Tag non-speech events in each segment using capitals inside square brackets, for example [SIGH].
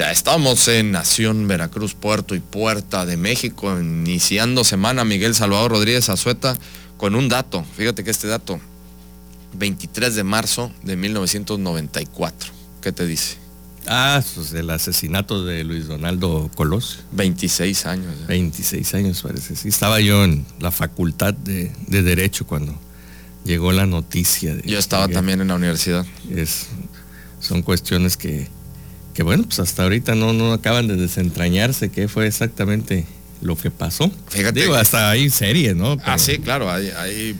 Ya estamos en Nación Veracruz, Puerto y Puerta de México, iniciando semana Miguel Salvador Rodríguez Azueta con un dato. Fíjate que este dato, 23 de marzo de 1994. ¿Qué te dice? Ah, pues el asesinato de Luis Donaldo Colosio. 26 años. 26 años parece. Sí, estaba yo en la facultad de, Derecho cuando llegó la noticia. yo estaba también en la universidad. Es, son cuestiones que que bueno, pues hasta ahorita no, no acaban de desentrañarse qué fue exactamente lo que pasó. Fíjate. Digo, hasta hay serie, ¿no? Ah, sí, claro, hay,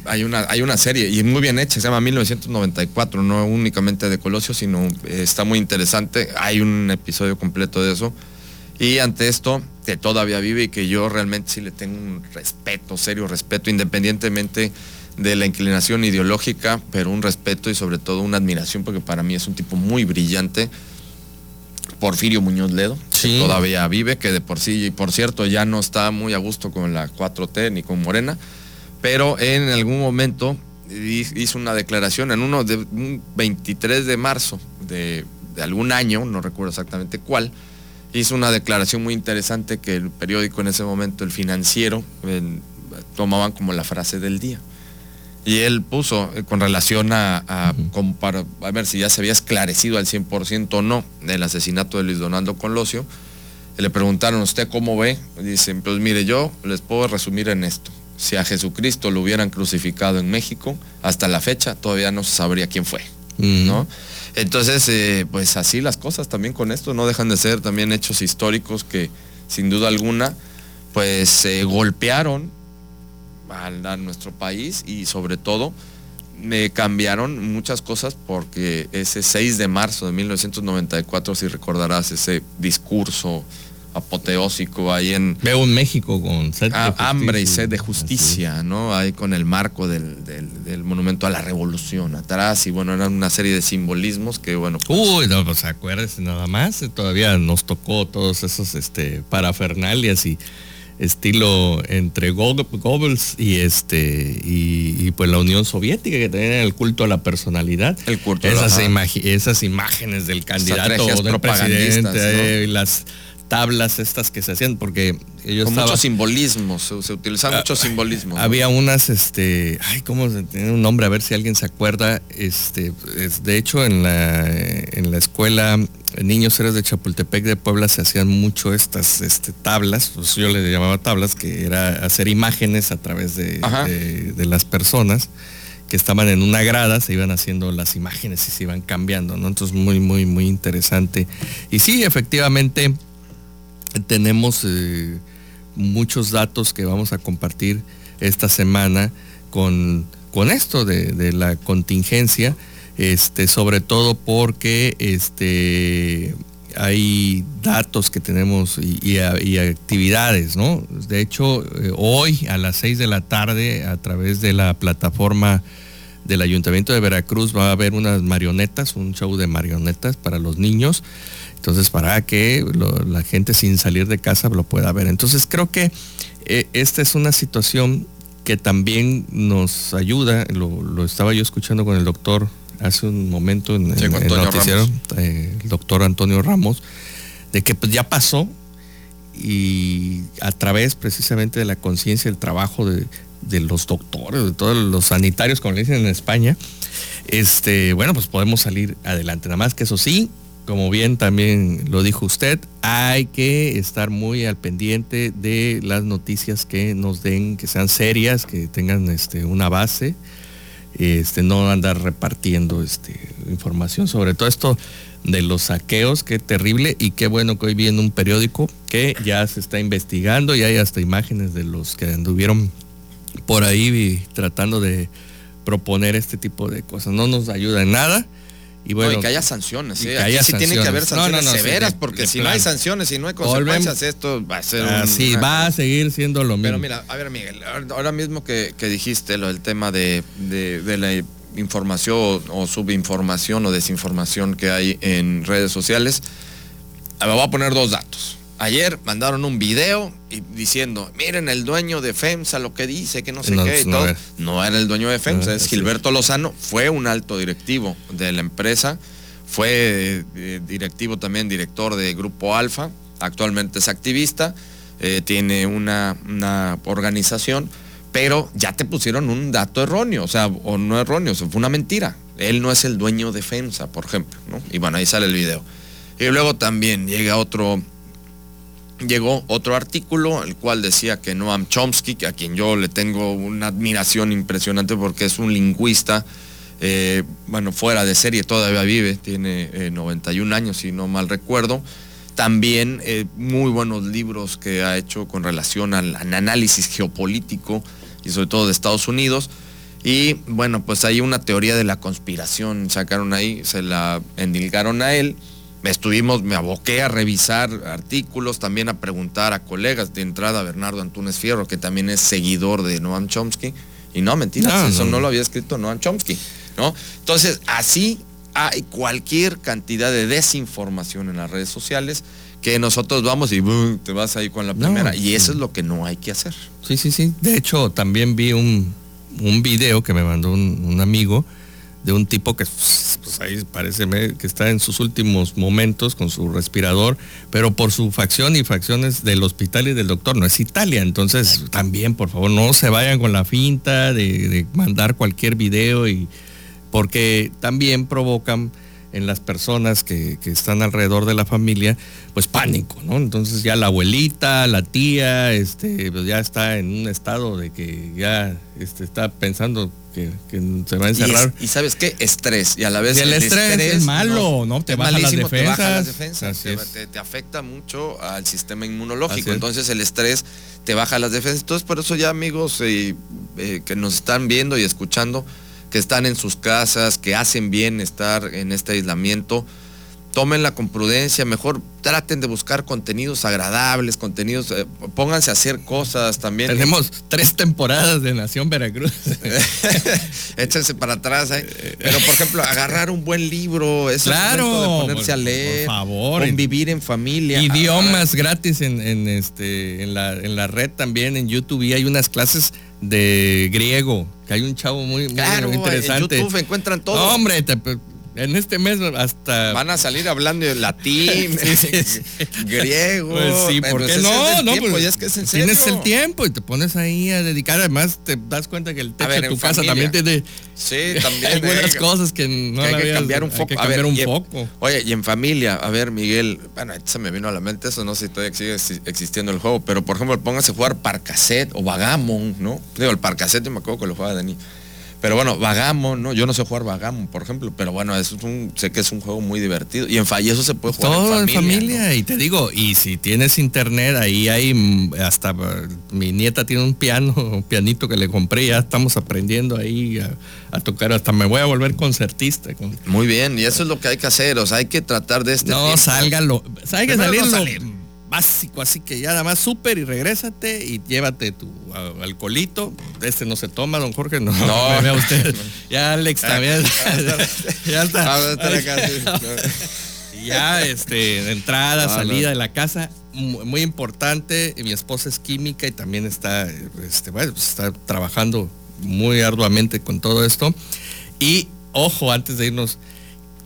hay, una, hay una serie y muy bien hecha, se llama 1994, no únicamente de Colosio, sino eh, está muy interesante. Hay un episodio completo de eso. Y ante esto, que todavía vive y que yo realmente sí le tengo un respeto, serio respeto, independientemente de la inclinación ideológica, pero un respeto y sobre todo una admiración, porque para mí es un tipo muy brillante Porfirio Muñoz Ledo, que todavía vive, que de por sí, y por cierto, ya no está muy a gusto con la 4T ni con Morena, pero en algún momento hizo una declaración en uno de un 23 de marzo de, algún año, no recuerdo exactamente cuál, hizo una declaración muy interesante que el periódico en ese momento, el financiero, tomaban como la frase del día. Y él puso eh, con relación a, a, a ver si ya se había esclarecido al 100% o no el asesinato de Luis Donaldo Colosio. Le preguntaron, ¿usted cómo ve? Dicen, pues mire, yo les puedo resumir en esto. Si a Jesucristo lo hubieran crucificado en México, hasta la fecha todavía no se sabría quién fue. ¿no? Entonces, eh, pues así las cosas también con esto no dejan de ser también hechos históricos que sin duda alguna pues se golpearon a, nuestro país y sobre todo me cambiaron muchas cosas porque ese 6 de marzo de 1994, si recordarás ese discurso apoteósico ahí en... Veo un México con sed de hambre y sed de justicia, ¿no? Ahí con el marco del, monumento a la revolución atrás y bueno, eran una serie de simbolismos que bueno... Pues Uy, no, pues acuérdese nada más, todavía nos tocó todos esos este, parafernalias y estilo entre Goebbels y este y, pues la Unión Soviética que tenía el culto a la personalidad. El culto esas, esas imágenes del candidato o del presidente, las tablas estas que se hacían porque ellos Con muchos simbolismos, se, se utilizaban ah, muchos simbolismos. Había unas, este, ay, ¿cómo se tiene un nombre? A ver si alguien se acuerda. Este, de hecho, en la, en la escuela Niños Héroes de Chapultepec de Puebla se hacían mucho estas este, tablas, pues yo le llamaba tablas, que era hacer imágenes a través de, de, las personas que estaban en una grada, se iban haciendo las imágenes y se iban cambiando, ¿no? Entonces muy, muy, muy interesante. Y sí, efectivamente, tenemos eh, muchos datos que vamos a compartir esta semana con, con esto de, la contingencia, este, sobre todo porque este, hay datos que tenemos y, actividades, ¿no? De hecho, eh, hoy a las 6 de la tarde, a través de la plataforma del Ayuntamiento de Veracruz, va a haber unas marionetas, un show de marionetas para los niños. Entonces, para que la gente sin salir de casa lo pueda ver. Entonces, creo que eh, esta es una situación que también nos ayuda, lo, estaba yo escuchando con el doctor hace un momento en, el noticiero, eh, el doctor Antonio Ramos, de que pues ya pasó y a través precisamente de la conciencia, el trabajo de, de, los doctores, de todos los sanitarios, como le dicen en España, este, bueno, pues podemos salir adelante. Nada más que eso sí, como bien también lo dijo usted, hay que estar muy al pendiente de las noticias que nos den, que sean serias, que tengan este, una base, este, no andar repartiendo este, información sobre todo esto de los saqueos, qué terrible y qué bueno que hoy vi en un periódico que ya se está investigando y hay hasta imágenes de los que anduvieron por ahí tratando de proponer este tipo de cosas. No nos ayuda en nada Y bueno, no, que haya sanciones, y ¿eh? que haya sí tiene que haber sanciones. No, no, sí, severas, de- porque de si no hay sanciones y no hay consecuencias, esto va a ser un- así una va a seguir siendo lo mismo. Pero mira, a ver Miguel, ahora mismo que, que dijiste lo del tema de, de- la información o, subinformación o desinformación que hay en redes sociales, ver, voy a poner dos datos. Ayer mandaron un video y diciendo, miren el dueño de FEMSA lo que dice, que no sé No, qué y no todo. era. No era el dueño de FEMSA, No, es. Gilberto Lozano, fue un alto directivo de la empresa, fue eh, directivo también, director de Grupo Alfa, actualmente es activista, eh, tiene una, una organización, pero ya te pusieron un dato erróneo, o sea, o no erróneo, o sea, fue una mentira. Él no es el dueño de FEMSA, por ejemplo, ¿no? Y bueno, ahí sale el video. Y luego también llega otro, llegó otro artículo, el cual decía que Noam Chomsky, que a quien yo le tengo una admiración impresionante porque es un lingüista, eh, bueno, fuera de serie, todavía vive, tiene eh, 91 años, si no mal recuerdo. También eh, muy buenos libros que ha hecho con relación al análisis geopolítico y sobre todo de Estados Unidos. Y bueno, pues hay una teoría de la conspiración, sacaron ahí, se la endilgaron a él. Estuvimos, me aboqué a revisar artículos, también a preguntar a colegas de entrada, Bernardo Antunes Fierro, que también es seguidor de Noam Chomsky. Y no, mentiras, No, eso no. no lo había escrito Noam Chomsky, ¿no? Entonces, así hay cualquier cantidad de desinformación en las redes sociales que nosotros vamos y te vas ahí con la No, primera. y eso es lo que no hay que hacer. Sí, sí, sí. De hecho, también vi un, un video que me mandó un, un amigo de un tipo que pues, ahí parece que está en sus últimos momentos con su respirador, pero por su facción y facciones del hospital y del doctor, no es Italia. Entonces, también, por favor, no se vayan con la finta de, de mandar cualquier video y porque también provocan en las personas que, que están alrededor de la familia, pues pánico, ¿no? Entonces ya la abuelita, la tía, este, pues ya está en un estado de que ya este, está pensando que, que se va a Y, es- encerrar. y sabes qué? Estrés. Y a la vez Y el estrés es malo, ¿no? Te baja las malísimo, te baja las defensas. defensas. Así Te, es. te- te afecta mucho al sistema inmunológico. es. Entonces el estrés te baja las defensas. Entonces por eso ya amigos eh, eh, que nos están viendo y escuchando, que están en sus casas, que hacen bien estar en este aislamiento, tómenla con prudencia, mejor traten de buscar contenidos agradables, contenidos, eh, pónganse a hacer cosas también. Tenemos tres temporadas de Nación Veracruz. [LAUGHS] Échense para atrás. ¿eh? Pero, por ejemplo, agarrar un buen libro, es el Claro, de ponerse por- a leer, por favor. convivir en familia. Idiomas gratis en, en, este, en, la, en la red también, en YouTube, y hay unas clases de griego, que hay un chavo muy, muy Claro, interesante. en YouTube encuentran todo. No, hombre, te- en este mes hasta... Van a salir hablando de latín, [LAUGHS] griego. Pues sí, ¿por Pues qué no? no, tiempo, pues, es que es en tienes serio. el tiempo y te pones ahí a dedicar. Además, te das cuenta que el techo ver, de tu casa familia. también tiene Sí, [LAUGHS] también. hay buenas eh, cosas que no que hay que habías- cambiar un hay foco. que cambiar ver, un y foco. Oye, y en familia, a ver, Miguel, bueno, se me vino a la mente eso, no sé si todavía sigue exi- existiendo el juego, pero por ejemplo, póngase a jugar Parcaset o Vagamon, ¿no? Digo, el Parcaset yo me acuerdo que lo jugaba de niño. Pero bueno, Vagamon, ¿no? Yo no sé jugar Vagamon, por ejemplo, pero bueno, eso es un, sé que es un juego muy divertido. Y en eso se puede jugar Todo en en familia. familia, ¿no? y te digo, y si tienes internet, ahí hay mm, hasta eh, mi nieta tiene un piano, un pianito que le compré, ya estamos aprendiendo ahí a, a tocar, hasta me voy a volver concertista. con- Muy bien, y eso es lo que hay que hacer, o sea, hay que tratar de este no, tiempo. salga lo, hay que Primero salir no. Básico, así que ya nada más súper y regrésate y llévate tu alcoholito. Este no se toma, don Jorge, no, No. me [LAUGHS] vea usted. [LAUGHS] Ya Alex también, ya [LAUGHS] está. Ya, este, entrada, No, salida no. de la casa, mu- muy importante. Mi esposa es química y también está, este, bueno, pues, está trabajando muy arduamente con todo esto. Y ojo, antes de irnos,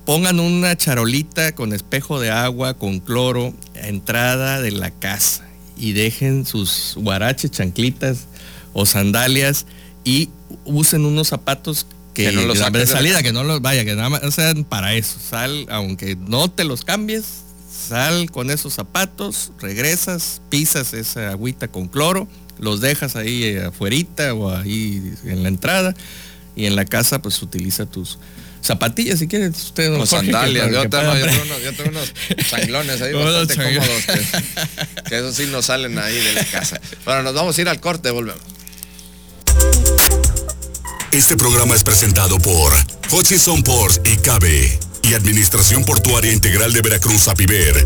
pongan una charolita con espejo de agua, con cloro, entrada de la casa y dejen sus guaraches, chanclitas o sandalias y usen unos zapatos que, Que no los de salida, que no los vaya, que nada más sean para eso. Sal, aunque no te los cambies, sal con esos zapatos, regresas, pisas esa agüita con cloro, los dejas ahí eh, afuerita o ahí en la entrada y en la casa pues utiliza tus zapatillas si quieres usted O sandalias, yo, tengo, yo tengo unos, yo tengo unos changlones ahí [LAUGHS] bastante cómodos que, que esos sí no salen ahí de la casa. Bueno, nos vamos a ir al corte, volvemos. Este programa es presentado por Hutchison Ports y Cabe. y Administración Portuaria Integral de Veracruz, APIVER.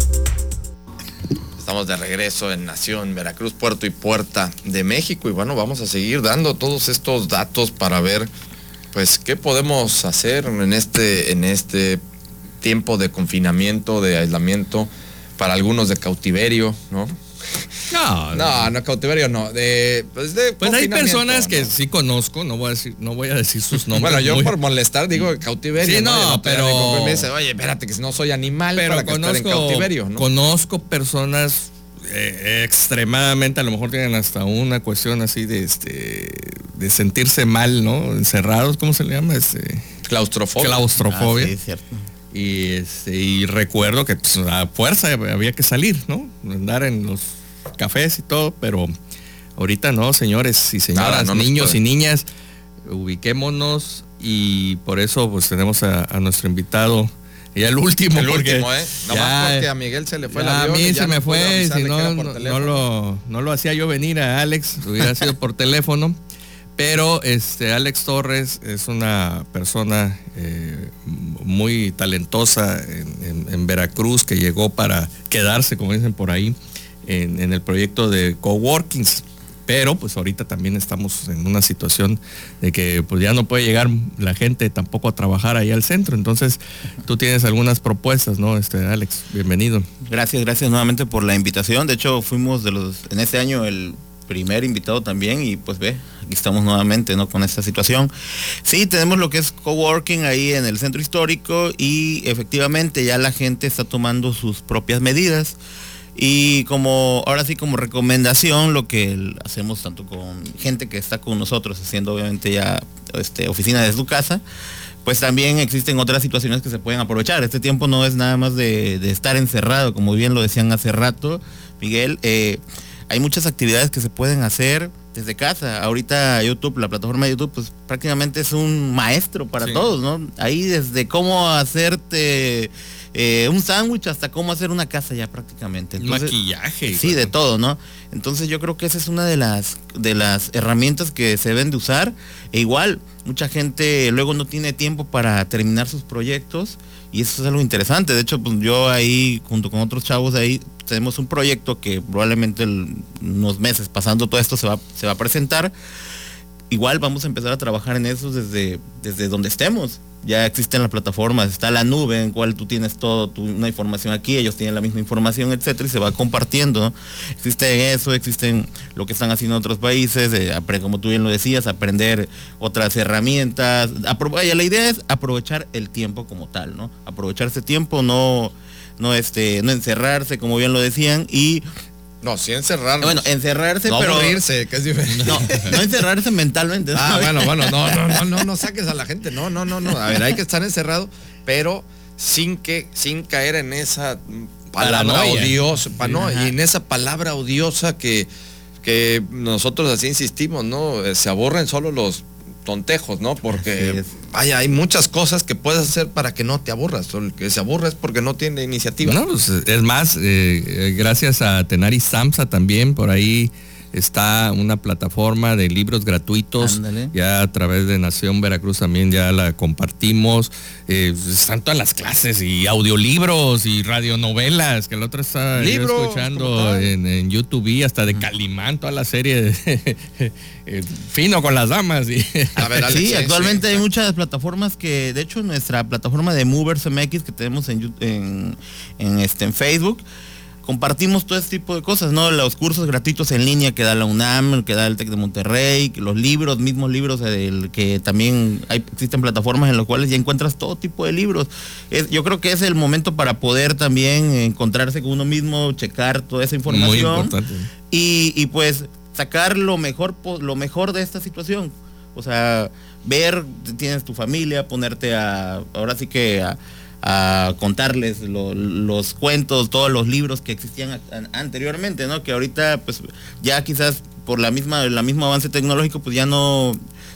Estamos de regreso en Nación, Veracruz, Puerto y Puerta de México y bueno, vamos a seguir dando todos estos datos para ver pues qué podemos hacer en este, en este tiempo de confinamiento, de aislamiento, para algunos de cautiverio, ¿no? No, No, no, cautiverio no. De, pues, de Pues hay personas que ¿no? sí conozco, no voy a decir, no voy a decir sus nombres. Bueno, yo muy- por molestar digo cautiverio. Sí, no, pero- me dice, oye, espérate, que si no soy animal pero para que estar en cautiverio, ¿no? conozco personas eh, extremadamente, a lo mejor tienen hasta una cuestión así de este de sentirse mal, ¿no? Encerrados, ¿cómo se le llama? Este Claustrofobia. claustrofobia. Ah, sí, cierto. Y, este, y recuerdo que pues, a fuerza había que salir, ¿no? Andar en los cafés y todo, pero ahorita no, señores y señoras, Nada, no nos niños y niñas, ubiquémonos y por eso pues tenemos a, a nuestro invitado, y el último, El porque último, ¿eh? Nomás porque a Miguel se le fue avión. a mí se me no fue, si no, no, lo, no lo hacía yo venir a Alex, hubiera sido por teléfono. Pero este Alex Torres es una persona eh, muy talentosa en, en- en Veracruz que llegó para quedarse, como dicen por ahí, en, en el proyecto de coworkings. Pero pues ahorita también estamos en una situación de que pues ya no puede llegar la gente tampoco a trabajar ahí al centro. Entonces tú tienes algunas propuestas, ¿no? Este Alex, bienvenido. Gracias, gracias nuevamente por la invitación. De hecho, fuimos de los en este año el primer invitado también y pues ve, aquí estamos nuevamente, ¿no? Con esta situación. Sí, tenemos lo que es coworking ahí en el centro histórico y efectivamente ya la gente está tomando sus propias medidas. Y como, ahora sí como recomendación, lo que hacemos tanto con gente que está con nosotros, haciendo obviamente ya este, oficina desde su casa, pues también existen otras situaciones que se pueden aprovechar. Este tiempo no es nada más de, de estar encerrado, como bien lo decían hace rato, Miguel. eh, hay muchas actividades que se pueden hacer desde casa. Ahorita YouTube, la plataforma de YouTube, pues prácticamente es un maestro para Sí. todos, ¿no? Ahí desde cómo hacerte eh, un sándwich hasta cómo hacer una casa ya prácticamente. Entonces, Maquillaje. Sí, de todo, ¿no? Entonces yo creo que esa es una de las de las herramientas que se deben de usar. E igual, mucha gente luego no tiene tiempo para terminar sus proyectos y eso es algo interesante. De hecho, pues yo ahí, junto con otros chavos ahí, tenemos un proyecto que probablemente en unos meses pasando todo esto se va, se va a presentar. Igual vamos a empezar a trabajar en eso desde, desde donde estemos. Ya existen las plataformas, está la nube en cual tú tienes todo, tu, una información aquí, ellos tienen la misma información, etcétera, y se va compartiendo. ¿no? Existe eso, existen lo que están haciendo otros países, eh, como tú bien lo decías, aprender otras herramientas. Vaya, la idea es aprovechar el tiempo como tal, ¿no? Aprovechar ese tiempo, no, no, este, no encerrarse, como bien lo decían, y No, sí encerrarnos. bueno, encerrarse, no pero aburrirse, que es diferente. no, no encerrarse mentalmente. ¿no? Ah, bueno, bueno, no, no, no, no, no saques a la gente. No, no, no, no. A ver, hay que estar encerrado, pero sin que, sin caer en esa palabra Paranoia. odiosa, pa- no, ajá. y en esa palabra odiosa que, que nosotros así insistimos, ¿no? Eh, Se aborren solo los tontejos, ¿no? Porque. Vaya, hay muchas cosas que puedes hacer para que no te aburras. Solo El que se aburre es porque no tiene iniciativa. No, pues, es más, eh, eh, gracias a Tenari Samsa también, por ahí está una plataforma de libros gratuitos. Ándale. Ya a través de Nación Veracruz también ya la compartimos. Eh, están todas las clases y audiolibros y radionovelas, que el otro está escuchando en, en YouTube y hasta de Calimán, toda la serie de, [LAUGHS] eh, fino con las damas. Y, A ver, [LAUGHS] Alex, Sí, sí, actualmente sí, hay muchas plataformas que, de hecho, nuestra plataforma de Movers MX que tenemos en, en, en, este, en Facebook, compartimos todo este tipo de cosas, ¿no? Los cursos gratuitos en línea que da la UNAM, que da el TEC de Monterrey, los libros, mismos libros, el que también hay, existen plataformas en las cuales ya encuentras todo tipo de libros. Es- yo creo que es el momento para poder también encontrarse con uno mismo, checar toda esa información Muy importante. y, y, pues sacar lo mejor lo mejor de esta situación o sea ver tienes tu familia ponerte a ahora sí que a, a contarles lo- los cuentos todos los libros que existían anteriormente no que ahorita pues ya quizás por la misma el mismo avance tecnológico pues ya no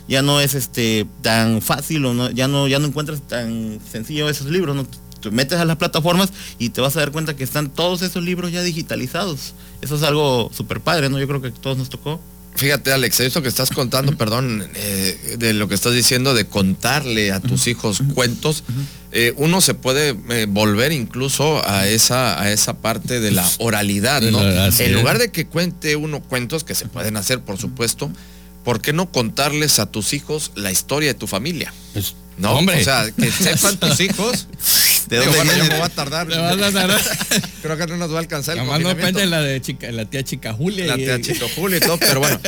ya no es este tan fácil o no ya no ya no encuentras tan sencillo esos libros no te metes a las plataformas y te vas a dar cuenta que están todos esos libros ya digitalizados. Eso es algo súper padre, ¿no? Yo creo que a todos nos tocó. Fíjate, Alex, esto que estás contando, perdón, eh, de lo que estás diciendo de contarle a tus hijos cuentos, eh, uno se puede eh, volver incluso a esa, a esa parte de la oralidad, ¿no? En lugar de que cuente uno cuentos que se pueden hacer, por supuesto, ¿por qué no contarles a tus hijos la historia de tu familia? Pues, No, hombre. o sea, que sepan tus hijos. [LAUGHS] ¿De Digo, dónde viene? yo me voy a tardar. Le vas a tardar. [LAUGHS] Creo que no nos va a alcanzar el Nomás no cuente la de chica, la tía chica Julia. La y- tía Chito [LAUGHS] Julio y todo, pero bueno,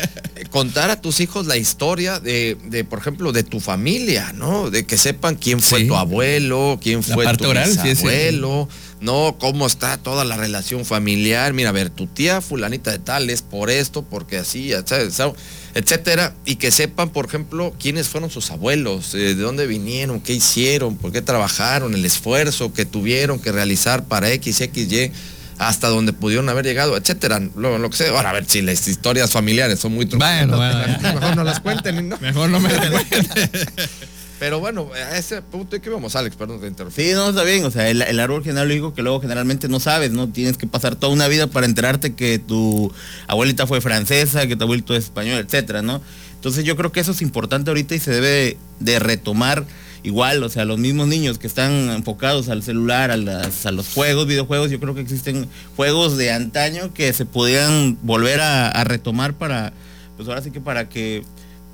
contar a tus hijos la historia de, de, por ejemplo, de tu familia, ¿no? De que sepan quién fue Sí. tu abuelo, quién La fue parte tu oral, sí, sí. bisabuelo, ¿no? Cómo está toda la relación familiar. Mira, a ver, tu tía fulanita de tal es por esto, porque así, etcétera. Y que sepan, por ejemplo, quiénes fueron sus abuelos, eh, de dónde vinieron, qué hicieron, por qué trabajaron, el esfuerzo que tuvieron que realizar para X, X, Y hasta donde pudieron haber llegado, etcétera, lo, lo que sea. Ahora, a ver si las historias familiares son muy truculentas, bueno, [LAUGHS] mejor no las cuenten, ¿no? Mejor no me [LAUGHS] Pero bueno, a ese punto que vamos, Alex, perdón te interrumpí. Sí, no, está bien. O sea, el, el árbol genealógico que luego generalmente no sabes, ¿no? Tienes que pasar toda una vida para enterarte que tu abuelita fue francesa, que tu abuelito es español, etcétera, ¿no? Entonces yo creo que eso es importante ahorita y se debe de retomar igual, o sea, los mismos niños que están enfocados al celular, a, las- a los juegos, videojuegos, yo creo que existen juegos de antaño que se podían volver a retomar para, pues ahora sí que para que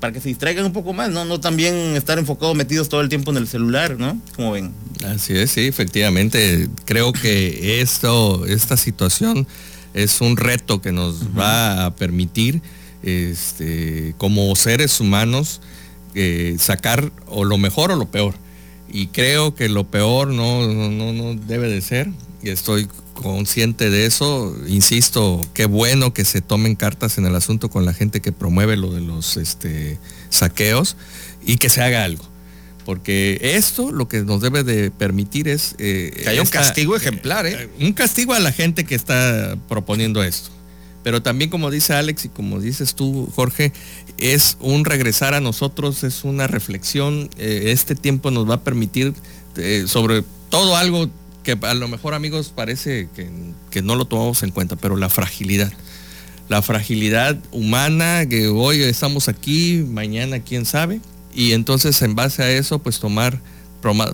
para que se distraigan un poco más, ¿no? No también estar enfocados metidos todo el tiempo en el celular, ¿no? Como ven. Así es, sí, efectivamente. Creo que esto, esta situación es un reto que nos va a permitir, este, como seres humanos, eh, sacar o lo mejor o lo peor. Y creo que lo peor no, no, no- no debe de ser. Y estoy consciente de eso. Insisto, qué bueno que se tomen cartas en el asunto con la gente que promueve lo de los este, saqueos y que se haga algo. Porque esto lo que nos debe de permitir es... eh, Que haya un castigo ejemplar, ¿eh? un castigo a la gente que está proponiendo esto. Pero también como dice Alex y como dices tú, Jorge, es un regresar a nosotros, es una reflexión. eh, este tiempo nos va a permitir eh, sobre todo algo que a lo mejor amigos parece que, que no lo tomamos en cuenta, pero la fragilidad. La fragilidad humana, que hoy estamos aquí, mañana quién sabe. Y entonces en base a eso, pues tomar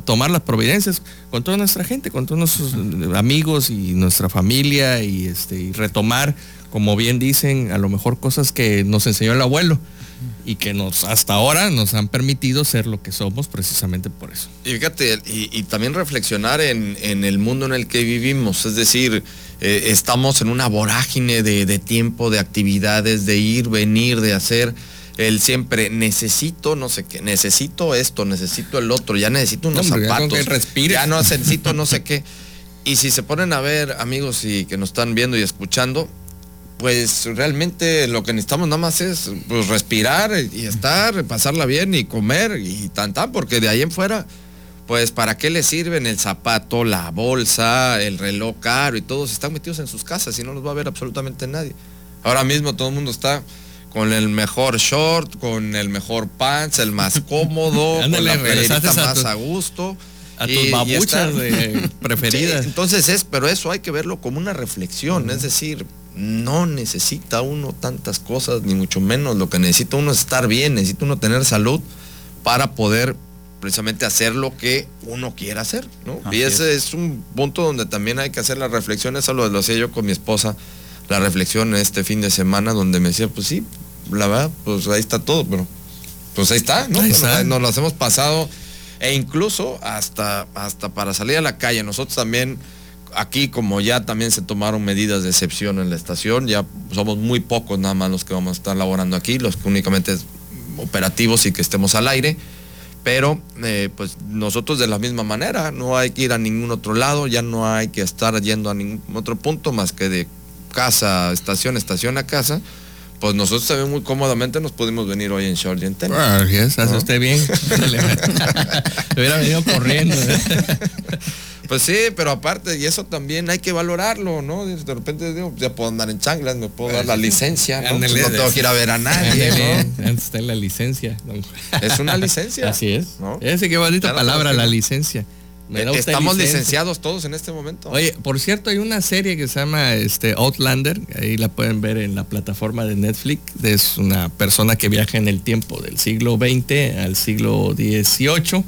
tomar las providencias con toda nuestra gente, con todos nuestros amigos y nuestra familia y este y retomar, como bien dicen, a lo mejor cosas que nos enseñó el abuelo y que nos hasta ahora nos han permitido ser lo que somos precisamente por eso. Y fíjate, y, y también reflexionar en, en el mundo en el que vivimos, es decir, eh, estamos en una vorágine de, de tiempo, de actividades, de ir, venir, de hacer. El siempre necesito no sé qué, necesito esto, necesito el otro, ya necesito unos Hombre, ya zapatos, que respires. ya no necesito no sé qué. Y si se ponen a ver, amigos y que nos están viendo y escuchando, pues realmente lo que necesitamos nada más es pues, respirar y estar, pasarla bien y comer y tan tan, porque de ahí en fuera, pues para qué les sirven el zapato, la bolsa, el reloj caro y todos están metidos en sus casas y no los va a ver absolutamente nadie. Ahora mismo todo el mundo está con el mejor short, con el mejor pants, el más [LAUGHS] cómodo, con la playerita regresaste a más a gusto. A tus y babuchas de- [LAUGHS] preferidas. Sí, entonces es, pero eso hay que verlo como una reflexión, es decir, no necesita uno tantas cosas, ni mucho menos. Lo que necesita uno es estar bien, necesita uno tener salud para poder precisamente hacer lo que uno quiera hacer, ¿no? Así y ese es. un punto donde también hay que hacer la reflexión, eso lo, lo hacía yo con mi esposa, la reflexión este fin de semana, donde me decía, pues sí, la verdad, pues ahí está todo, pero pues ahí está, ¿no? Ahí está. nos las hemos pasado e incluso hasta, hasta para salir a la calle. Nosotros también, aquí como ya también se tomaron medidas de excepción en la estación, ya somos muy pocos nada más los que vamos a estar laborando aquí, los que únicamente es operativos y que estemos al aire. Pero eh, pues nosotros de la misma manera, no hay que ir a ningún otro lado, ya no hay que estar yendo a ningún otro punto más que de casa a estación, estación a casa. Pues nosotros también muy cómodamente nos pudimos venir hoy en short y en tenis. Yes, hace ¿No? usted bien. [LAUGHS] [LAUGHS] Le hubiera venido corriendo. [LAUGHS] ¿eh? Pues sí, pero aparte, y eso también hay que valorarlo, ¿no? De repente digo, ya puedo andar en chanclas, me puedo dar la licencia, ¿no? Pues no tengo que ir a ver a nadie, ¿no? antes está la licencia. Es una licencia. [LAUGHS] Así es. ¿no? Ese qué bonita Claro, palabra, la licencia. Usted Estamos licencia. licenciados todos en este momento. Oye, por cierto, hay una serie que se llama este, Outlander, ahí la pueden ver en la plataforma de Netflix. Es una persona que viaja en el tiempo del siglo XX al siglo XVIII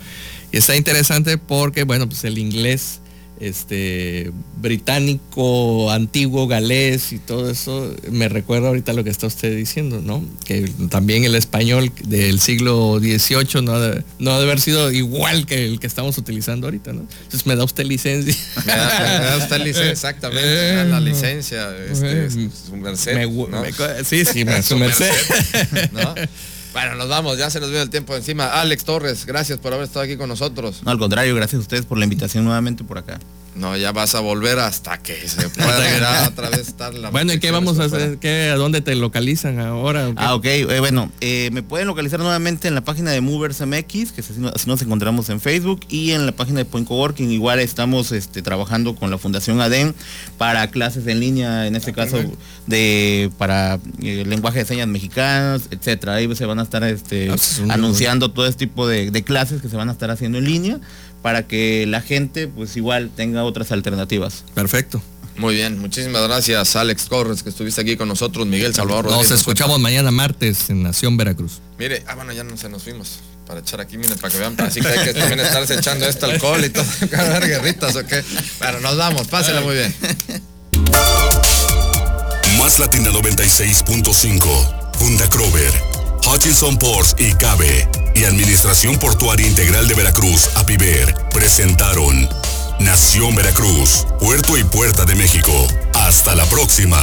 Y está interesante porque, bueno, pues el inglés este británico, antiguo, galés y todo eso, me recuerda ahorita lo que está usted diciendo, ¿no? Que también el español del siglo XVIII no ha de, no ha de haber sido igual que el que estamos utilizando ahorita, ¿no? Entonces me da usted licencia. Me da, me da usted licencia, [LAUGHS] exactamente, me da la licencia, este, su merced. Me- ¿no? me- sí, sí, me- su Su merced. ¿no? [LAUGHS] Bueno, nos vamos, ya se nos vio el tiempo encima. Alex Torres, gracias por haber estado aquí con nosotros. No, al contrario, gracias a ustedes por la invitación nuevamente por acá. No, ya vas a volver hasta que se [LAUGHS] pueda otra vez estar la Bueno, ¿y qué vamos a hacer? ¿Qué, ¿A dónde te localizan ahora? Ah, ok. eh, bueno, eh, me pueden localizar nuevamente en la página de Movers MX, que así, no- así nos encontramos en Facebook, y en la página de Point Coworking. Igual estamos este, trabajando con la Fundación ADEN para clases en línea, en este caso de para eh, lenguaje de señas mexicanas, etcétera. Ahí se van a estar este, Ah, pues, es un- anunciando todo este tipo de, de clases que se van a estar haciendo en línea para que la gente pues igual tenga otras alternativas. Perfecto. Muy bien, muchísimas gracias Alex Torres que estuviste aquí con nosotros, Miguel Salvador. Nos Rodríguez. escuchamos mañana martes en Nación Veracruz. Mire, ah bueno, ya no se nos fuimos para echar aquí, miren, para que vean, así que hay que también estarse echando este alcohol y todo, [LAUGHS] dar guerritas o qué. Bueno, nos vamos, pásela muy bien. Más Latina 96.5, Funda Krover, Hutchinson Ports y Cabe y Administración Portuaria Integral de Veracruz, APIVER, presentaron Nación Veracruz, Puerto y Puerta de México. Hasta la próxima.